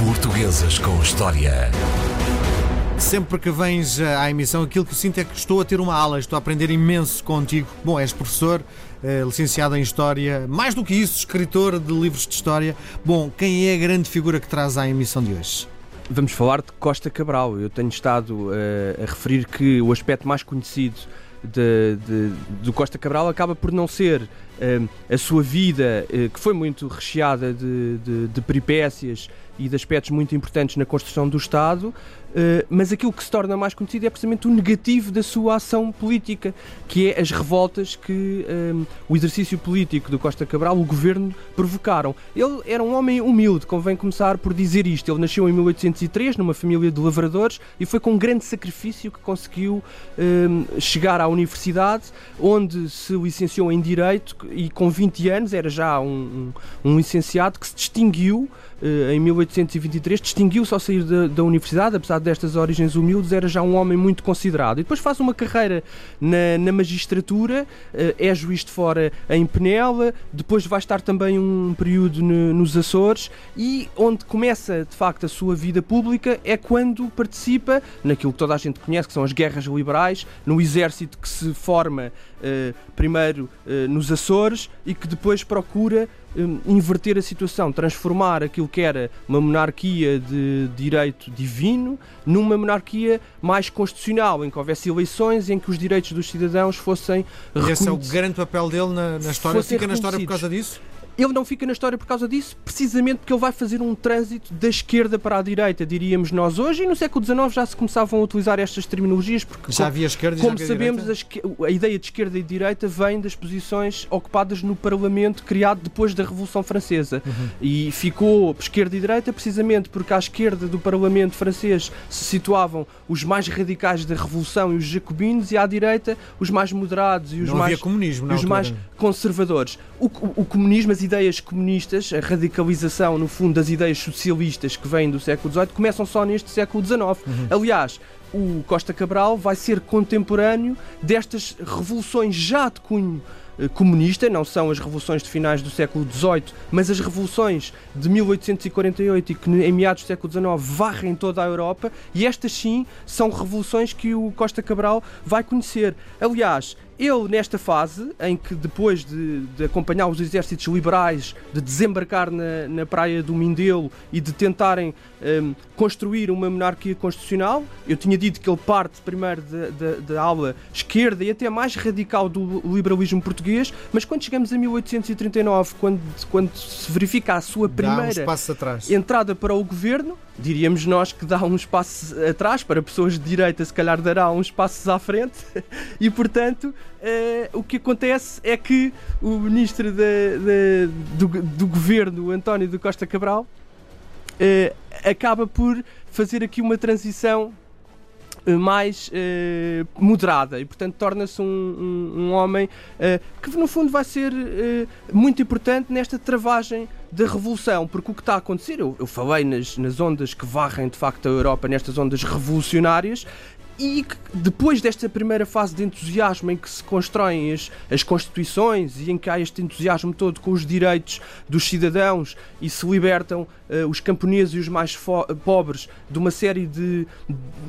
Portuguesas com História. Sempre que vens eh, à emissão, aquilo que sinto é que estou a ter uma aula, estou a aprender imenso contigo. Bom, és professor, eh, licenciado em História, mais do que isso, escritor de livros de História. Bom, quem é a grande figura que traz à emissão de hoje? Vamos falar de Costa Cabral. Eu tenho estado uh, a referir que o aspecto mais conhecido de, de, do Costa Cabral acaba por não ser uh, a sua vida, que foi muito recheada de, de, de peripécias e de aspectos muito importantes na construção do Estado, Uh, mas aquilo que se torna mais conhecido é precisamente o negativo da sua ação política, que é as revoltas que um, o exercício político do Costa Cabral, o governo, provocaram. Ele era um homem humilde, convém começar por dizer isto. Ele nasceu em 1803 numa família de lavradores e foi com grande sacrifício que conseguiu um, chegar à universidade, onde se licenciou em Direito e com 20 anos era já um, um, licenciado que se distinguiu em 1823, distinguiu-se ao sair da, da universidade, apesar destas origens humildes, era já um homem muito considerado. E depois faz uma carreira na, na magistratura, eh, é juiz de fora em Penela, depois vai estar também um período no, nos Açores e onde começa de facto a sua vida pública é quando participa naquilo que toda a gente conhece, que são as guerras liberais, no exército que se forma eh, primeiro eh, nos Açores e que depois procura inverter a situação, transformar aquilo que era uma monarquia de direito divino numa monarquia mais constitucional, em que houvesse eleições em que os direitos dos cidadãos fossem Esse é o grande papel dele na, na história. Fica na história por causa disso? Ele não fica na história por causa disso, precisamente porque ele vai fazer um trânsito da esquerda para a direita, diríamos nós hoje, e no século XIX já se começavam a utilizar estas terminologias, porque já havia esquerda e como já sabemos, a, a, ideia de esquerda e direita vem das posições ocupadas no Parlamento criado depois da Revolução Francesa. Uhum. E ficou esquerda e direita precisamente porque à esquerda do Parlamento francês se situavam os mais radicais da Revolução e os jacobinos, e à direita os mais moderados e os, não mais, comunismo, os mais conservadores. O, o, o comunismo, as ideias comunistas, a radicalização, no fundo, das ideias socialistas que vêm do século XVIII, começam só neste século XIX. Uhum. Aliás, o Costa Cabral vai ser contemporâneo destas revoluções já de cunho eh, comunista, não são as revoluções de finais do século XVIII, mas as revoluções de 1848 e que em meados do século XIX varrem toda a Europa, e estas sim são revoluções que o Costa Cabral vai conhecer. Aliás, ele, nesta fase, em que depois de, de acompanhar os exércitos liberais, de desembarcar na, na praia do Mindelo e de tentarem um, construir uma monarquia constitucional, eu tinha dito que ele parte primeiro da aula esquerda e até mais radical do liberalismo português, mas quando chegamos a 1839, quando, quando se verifica a sua primeira entrada para o governo, diríamos nós que dá uns passos atrás, para pessoas de direita, se calhar dará uns passos à frente, e portanto uh, o que acontece é que o ministro de, de, do, do governo, António de Costa Cabral, uh, acaba por fazer aqui uma transição eh, mais uh, moderada e, portanto, torna-se um, um, um, homem que, no fundo, vai ser muito importante nesta travagem da revolução, porque o que está a acontecer, eu, eu falei nas, nas ondas que varrem de facto a Europa, nestas ondas revolucionárias, e depois desta primeira fase de entusiasmo em que se constroem as, as constituições e em que há este entusiasmo todo com os direitos dos cidadãos e se libertam uh, os camponeses e os mais pobres de uma série de,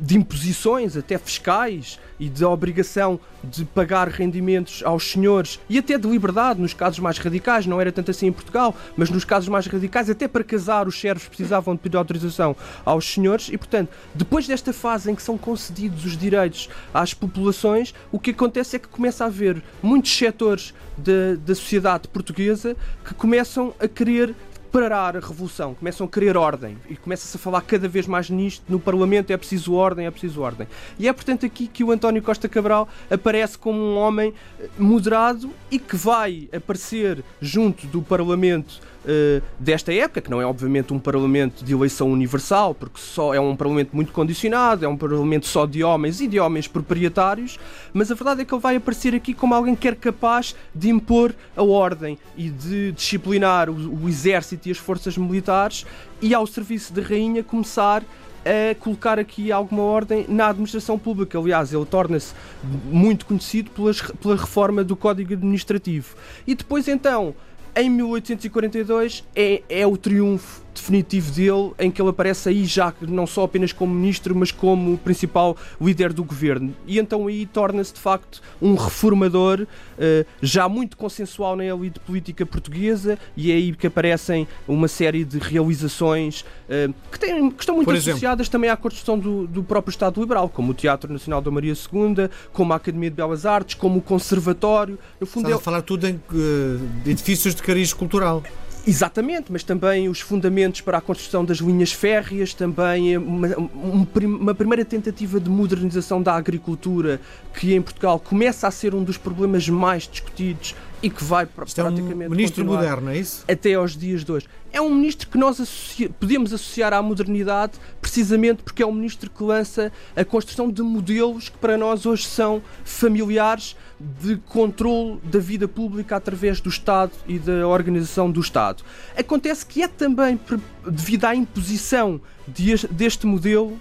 de imposições, até fiscais, e de obrigação de pagar rendimentos aos senhores e até de liberdade nos casos mais radicais, não era tanto assim em Portugal, mas nos casos mais radicais, até para casar os servos precisavam de pedir autorização aos senhores. E, portanto, depois desta fase em que são concedidos os direitos às populações, o que acontece é que começa a haver muitos setores da, da sociedade portuguesa que começam a querer parar a revolução, começam a querer ordem e começa-se a falar cada vez mais nisto. No Parlamento é preciso ordem, é preciso ordem. E é portanto aqui que o António Costa Cabral aparece como um homem eh, moderado e que vai aparecer junto do Parlamento uh, desta época, que não é obviamente um Parlamento de eleição universal, porque só é um Parlamento muito condicionado, é um Parlamento só de homens e de homens proprietários, mas a verdade é que ele vai aparecer aqui como alguém que é capaz de impor a ordem e de disciplinar o, o exército e as forças militares e ao serviço da rainha começar a colocar aqui alguma ordem na administração pública. Aliás, ele torna-se muito conhecido pelas, pela reforma do Código Administrativo. E depois, então, em 1842 é, é o triunfo definitivo dele, em que ele aparece aí já não só apenas como ministro, mas como principal líder do governo. E então aí torna-se de facto um reformador uh, já muito consensual na elite política portuguesa e é aí que aparecem uma série de realizações uh, que, têm, que, estão muito Por associadas exemplo? também à construção do, do, próprio Estado Liberal, como o Teatro Nacional da Maria II, como a Academia de Belas Artes, como o Conservatório. No fundo, Estás é... a falar tudo em uh, edifícios de cariz cultural. Exatamente, mas também os fundamentos para a construção das linhas férreas, também uma, uma, primeira tentativa de modernização da agricultura, que em Portugal começa a ser um dos problemas mais discutidos e que vai Isto praticamente. É um ministro moderno, é isso? Até aos dias de hoje. É um ministro que nós associa podemos associar à modernidade precisamente porque é um ministro que lança a construção de modelos que para nós hoje são familiares de controle da vida pública através do Estado e da organização do Estado. Acontece que é também devido à imposição deste modelo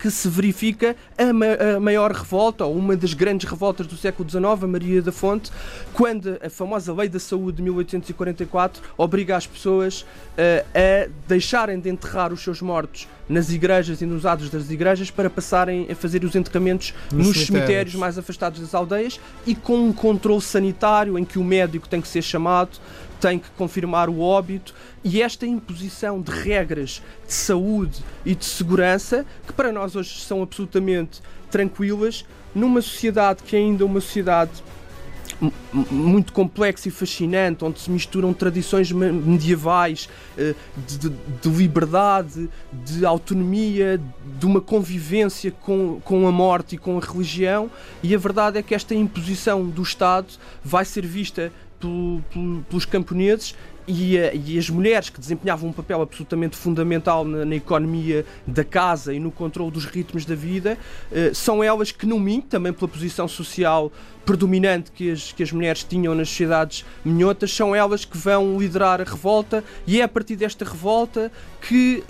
que se verifica a, ma a, maior revolta, ou uma das grandes revoltas do século XIX, a Maria da Fonte, quando a famosa Lei da Saúde de 1844 obriga as pessoas uh, a deixarem de enterrar os seus mortos nas igrejas e nos atos das igrejas para passarem a fazer os enterramentos nos, nos cemitérios. cemitérios mais afastados das aldeias e com um controle sanitário em que o médico tem que ser chamado, tem que confirmar o óbito e esta imposição de regras de saúde e de segurança, que para nós hoje são absolutamente tranquilas, numa sociedade que é ainda uma sociedade muito complexa e fascinante, onde se misturam tradições medievais eh, de, de, de, liberdade, de autonomia, de uma convivência com, com a morte e com a religião, e a verdade é que esta imposição do Estado vai ser vista pelo, pelo, pelos camponeses e, e, as mulheres que desempenhavam um papel absolutamente fundamental na, na, economia da casa e no controle dos ritmos da vida, uh, são elas que, no mim, também pela posição social predominante que as, que as mulheres tinham nas sociedades minhotas, são elas que vão liderar a revolta e é a partir desta revolta que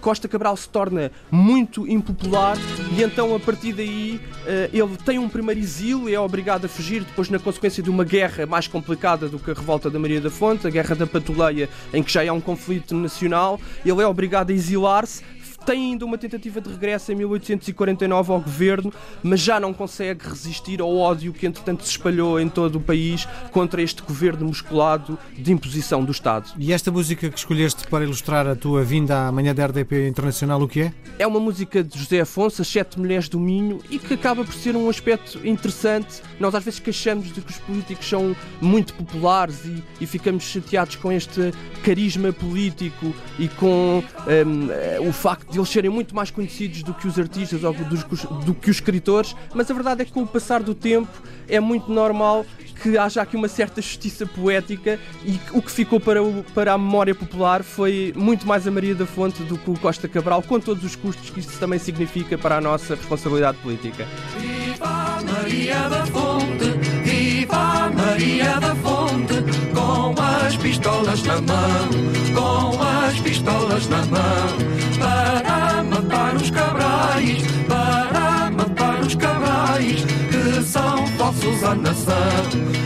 Costa Cabral se torna muito impopular e então a partir daí eh, ele tem um primeiro exílio, é obrigado a fugir depois na consequência de uma guerra mais complicada do que a revolta da Maria da Fonte, a guerra da Patuleia, em que já há um conflito nacional, ele é obrigado a exilar-se, tem ainda uma tentativa de regresso em 1849 ao governo, mas já não consegue resistir ao ódio que entretanto se espalhou em todo o país contra este governo musculado de imposição do Estado. E esta música que escolheste para ilustrar a tua vinda à manhã da RDP Internacional, o que é? É uma música de José Afonso, As Sete Mulheres do Minho, e que acaba por ser um aspecto interessante. Nós às vezes queixamos de que os políticos são muito populares e, e ficamos chateados com este carisma político e com um, o facto de eles serem muito mais conhecidos do que os artistas ou do, que os escritores, mas a verdade é que com o passar do tempo é muito normal que haja aqui uma certa justiça poética e o que ficou para, o, para a memória popular foi muito mais a Maria da Fonte do que o Costa Cabral, com todos os custos que isso também significa para a nossa responsabilidade política. Viva Maria da Fonte, viva Maria da Fonte, com as pistolas na mão, com as pistolas na mão para matar os cabrais, para matar os cabrais que são falsos à nação,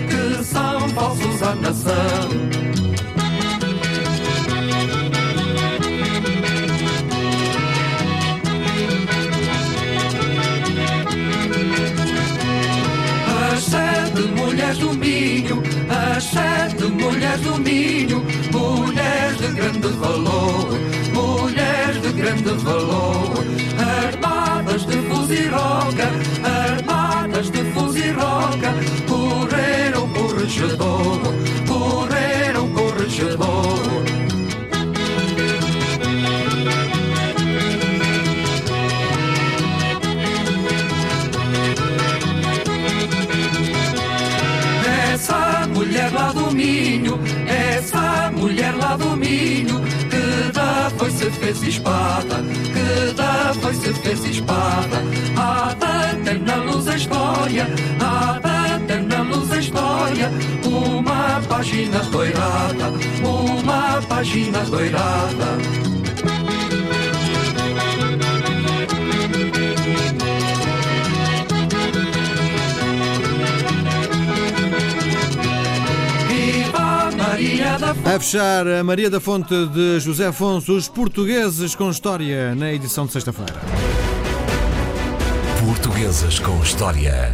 que são falsos à nação. mulheres do Minho, as sete mulheres do Minho, mulheres de grande valor, grande valor. Armadas de fuziroca, armadas de fuziroca, correram corregedor, correram corregedor. Foi se fez espada, que da foi se fez espada. Há tanta na luz a história, há tanta na luz a história. Uma página doirada, uma página doirada. A fechar, a Maria da Fonte de José Afonso, os portugueses com história, na edição de sexta-feira. Portuguesas com História.